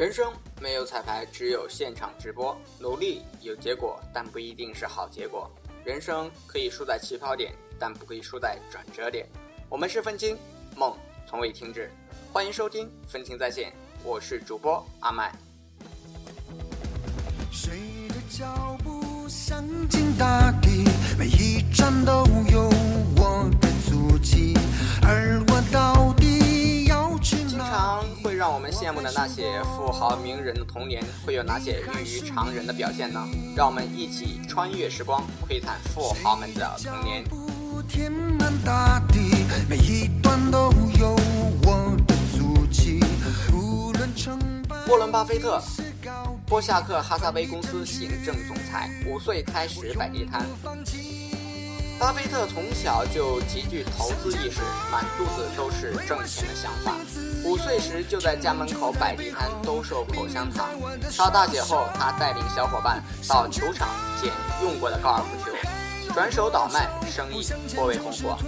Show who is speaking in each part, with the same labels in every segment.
Speaker 1: 人生没有彩排，只有现场直播。努力有结果，但不一定是好结果。人生可以输在起跑点，但不可以输在转折点。我们是愤青，梦从未停止。欢迎收听《愤青在线》，我是主播阿麦。谁的脚步向进大地，富豪名人的童年，会有哪些异于常人的表现呢？让我们一起穿越时光，窥探富豪们的童年。天南大地，每一段都有我的足迹。无论成败，沃伦·巴菲特。波夏克哈萨威公司行政总裁，五岁开始摆地摊。巴菲特从小就极具投资意识，满肚子都是挣钱的想法。五岁时就在家门口摆地摊兜售口香糖。上大学后，他带领小伙伴到球场捡用过的高尔夫球，转手倒卖，生意颇为红火。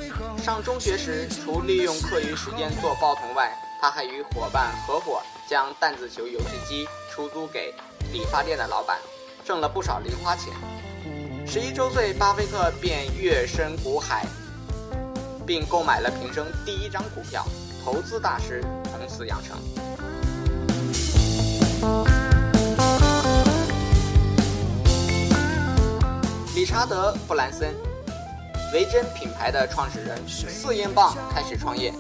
Speaker 1: 上中学时，除利用课余时间做报童外，他还与伙伴合伙将弹子球游戏机出租给。理发店的老板挣了不少零花钱。十一周岁，巴菲特便跃身股海，并购买了平生第一张股票，投资大师公司养成。理查德·布兰森，维珍品牌的创始人，四英镑开始创业。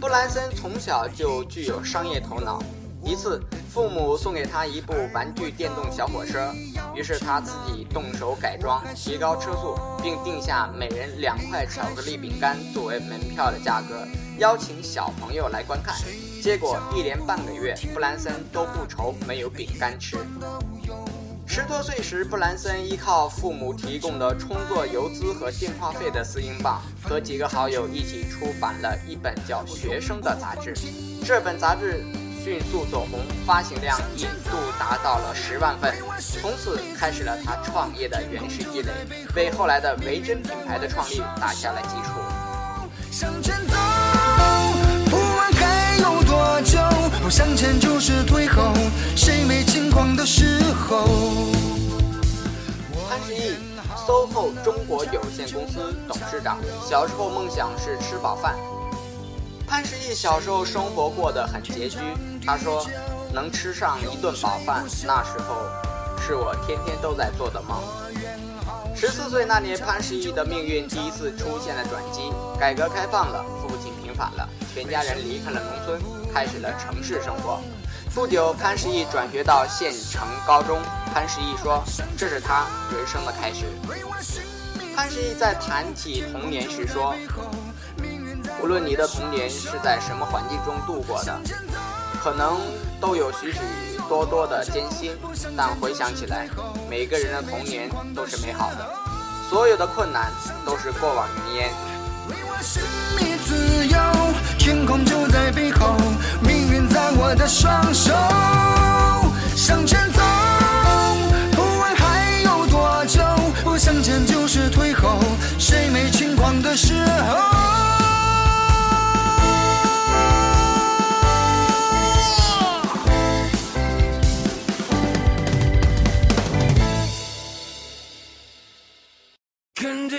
Speaker 1: 布兰森从小就具有商业头脑。一次，父母送给他一部玩具电动小火车，于是他自己动手改装，提高车速，并定下每人两块巧克力饼干作为门票的价格，邀请小朋友来观看。结果一连半个月，布兰森都不愁没有饼干吃。十多岁时，布兰森依靠父母提供的充作油资和电话费的四英镑，和几个好友一起出版了一本叫《学生》的杂志。这本杂志。迅速走红，发行量一度达到了十万份，从此开始了他创业的原始积累，为后来的维珍品牌的创立打下了基础。向前走，不问还有多久，不向前就是退后，谁没轻狂的时候？潘石屹，SOHO 中国有限公司董事长，小时候梦想是吃饱饭。潘石屹小时候生活过得很拮据。他说：“能吃上一顿饱饭，那时候是我天天都在做的梦。”十四岁那年，潘石屹的命运第一次出现了转机。改革开放了，父亲平反了，全家人离开了农村，开始了城市生活。不久，潘石屹转学到县城高中。潘石屹说：“这是他人生的开始。”潘石屹在谈起童年时说。无论你的童年是在什么环境中度过的，可能都有许许多多的艰辛，但回想起来，每个人的童年都是美好的，所有的困难都是过往云烟。天空就在背后，命运在我的双手，向前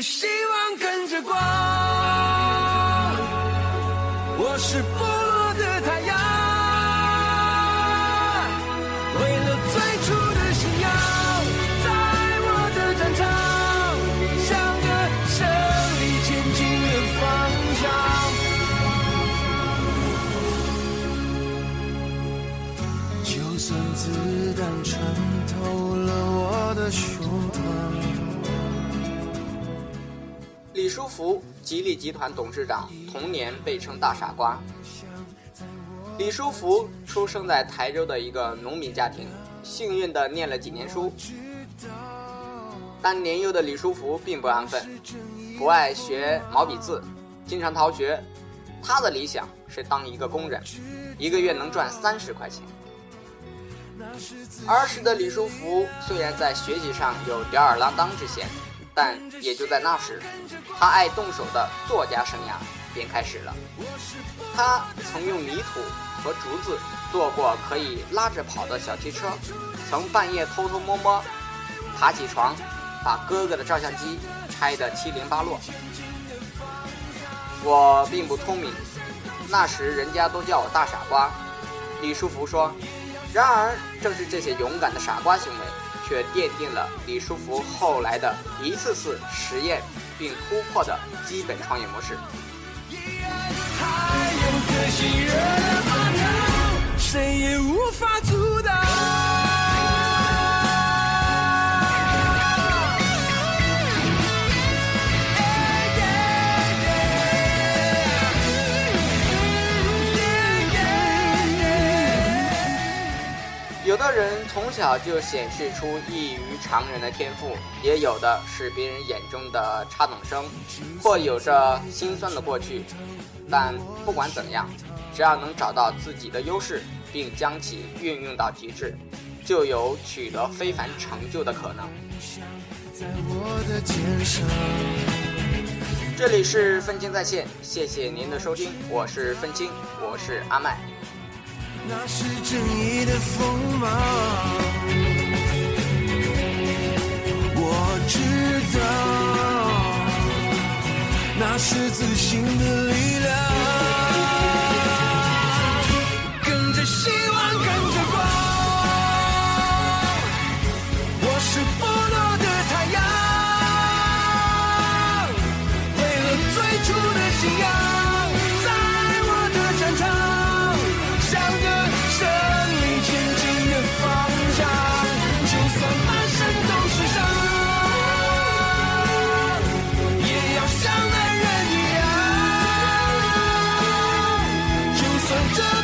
Speaker 1: 希望跟着光，我是不落的太阳。为了最初的信仰，在我的战场，向着胜利前进的方向。就算子弹穿透了我的胸膛。李书福，吉利集团董事长，童年被称大傻瓜。李书福出生在台州的一个农民家庭，幸运的念了几年书。但年幼的李书福并不安分，不爱学毛笔字，经常逃学。他的理想是当一个工人，一个月能赚三十块钱。儿时的李书福虽然在学习上有吊儿郎当之嫌。但也就在那时，他爱动手的作家生涯便开始了。他曾用泥土和竹子
Speaker 2: 做过可以拉着跑的小汽车，曾半夜偷偷摸摸爬起床，把哥哥的照相机拆得七零八落。我并不聪明，那时人家都叫我大傻瓜。李书福说：“然而，正是这些勇敢的傻瓜行为，却奠定了李书福后来的一次次实验并突破的基本创业模式。”谁也无法阻有的人从小就显示出异于常人的天赋，也有的是别人眼中的差等生，或有着心酸的过去。但不管怎样，只要能找到自己的优势，并将其运用到极致，就有取得非凡成就的可能。这里是愤青在线，谢谢您的收听，我是愤青，我是阿麦。那是正义的锋芒，我知道，那是自信的力量。Don't